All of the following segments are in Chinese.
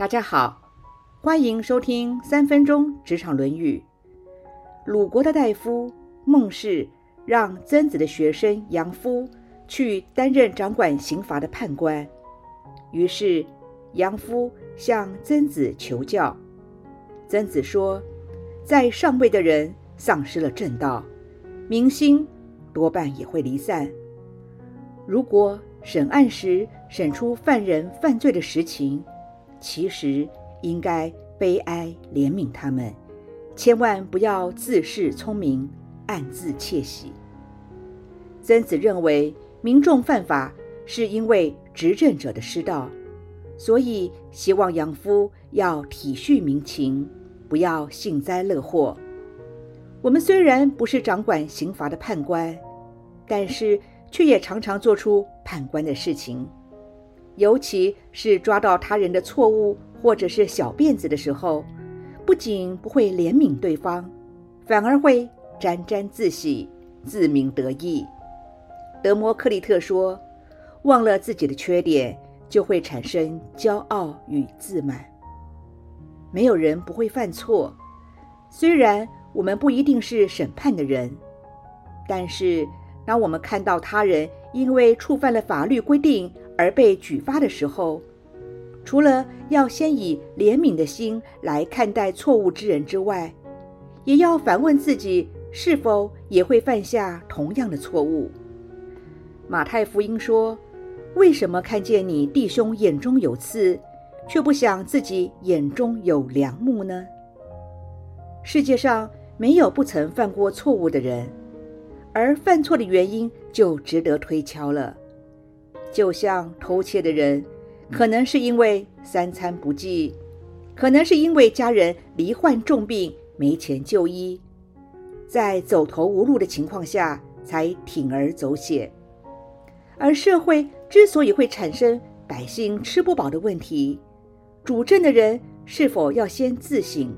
大家好，欢迎收听三分钟职场论语。鲁国的大夫孟氏让曾子的学生杨夫去担任掌管刑罚的判官，于是杨夫向曾子求教。曾子说，在上位的人丧失了正道，民心多半也会离散。如果审案时审出犯人犯罪的实情，其实应该悲哀怜悯他们，千万不要自恃聪明，暗自窃喜。曾子认为民众犯法是因为执政者的失道，所以希望养夫要体恤民情，不要幸灾乐祸。我们虽然不是掌管刑罚的判官，但是却也常常做出判官的事情。尤其是抓到他人的错误或者是小辫子的时候，不仅不会怜悯对方，反而会沾沾自喜、自鸣得意。德摩克利特说：“忘了自己的缺点，就会产生骄傲与自满。没有人不会犯错，虽然我们不一定是审判的人，但是当我们看到他人因为触犯了法律规定，而被举发的时候，除了要先以怜悯的心来看待错误之人之外，也要反问自己是否也会犯下同样的错误。马太福音说：“为什么看见你弟兄眼中有刺，却不想自己眼中有梁木呢？”世界上没有不曾犯过错误的人，而犯错的原因就值得推敲了。就像偷窃的人，可能是因为三餐不济，可能是因为家人罹患重病没钱就医，在走投无路的情况下才铤而走险。而社会之所以会产生百姓吃不饱的问题，主政的人是否要先自省，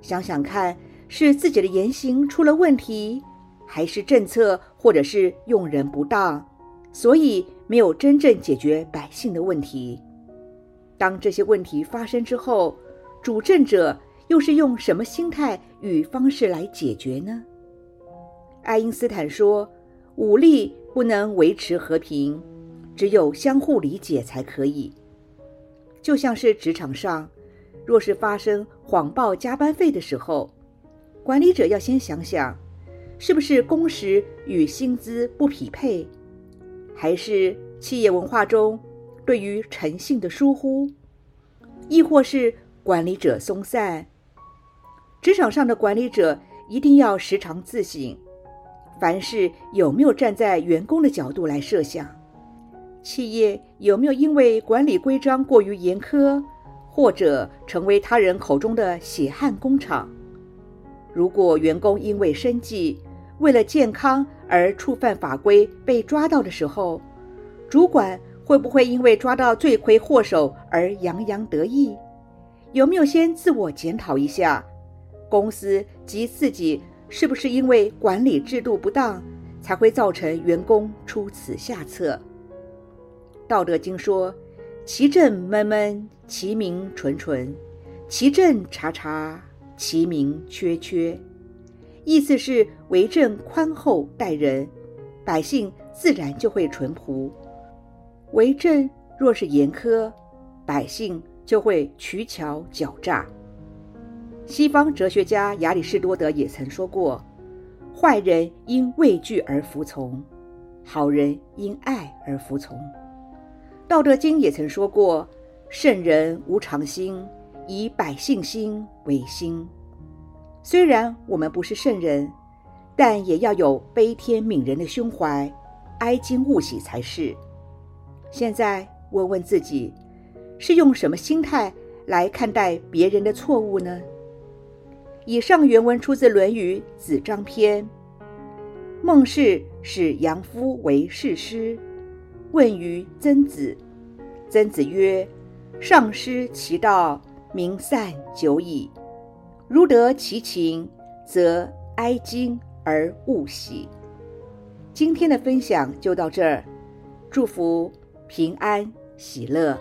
想想看，是自己的言行出了问题，还是政策或者是用人不当？所以没有真正解决百姓的问题。当这些问题发生之后，主政者又是用什么心态与方式来解决呢？爱因斯坦说：“武力不能维持和平，只有相互理解才可以。”就像是职场上，若是发生谎报加班费的时候，管理者要先想想，是不是工时与薪资不匹配。还是企业文化中对于诚信的疏忽，亦或是管理者松散？职场上的管理者一定要时常自省，凡事有没有站在员工的角度来设想？企业有没有因为管理规章过于严苛，或者成为他人口中的血汗工厂？如果员工因为生计，为了健康而触犯法规被抓到的时候，主管会不会因为抓到罪魁祸首而洋洋得意？有没有先自我检讨一下，公司及自己是不是因为管理制度不当，才会造成员工出此下策？道德经说：“其政闷闷，其民纯纯；其政察察，其民缺缺。”意思是为政宽厚待人，百姓自然就会淳朴；为政若是严苛，百姓就会取巧狡诈。西方哲学家亚里士多德也曾说过：“坏人因畏惧而服从，好人因爱而服从。”道德经也曾说过：“圣人无常心，以百姓心为心。”虽然我们不是圣人，但也要有悲天悯人的胸怀，哀今勿喜才是。现在问问自己，是用什么心态来看待别人的错误呢？以上原文出自《论语·子张篇》。孟氏使杨夫为士师，问于曾子。曾子曰：“上失其道，民散久矣。”如得其情，则哀今而勿喜。今天的分享就到这儿，祝福平安喜乐。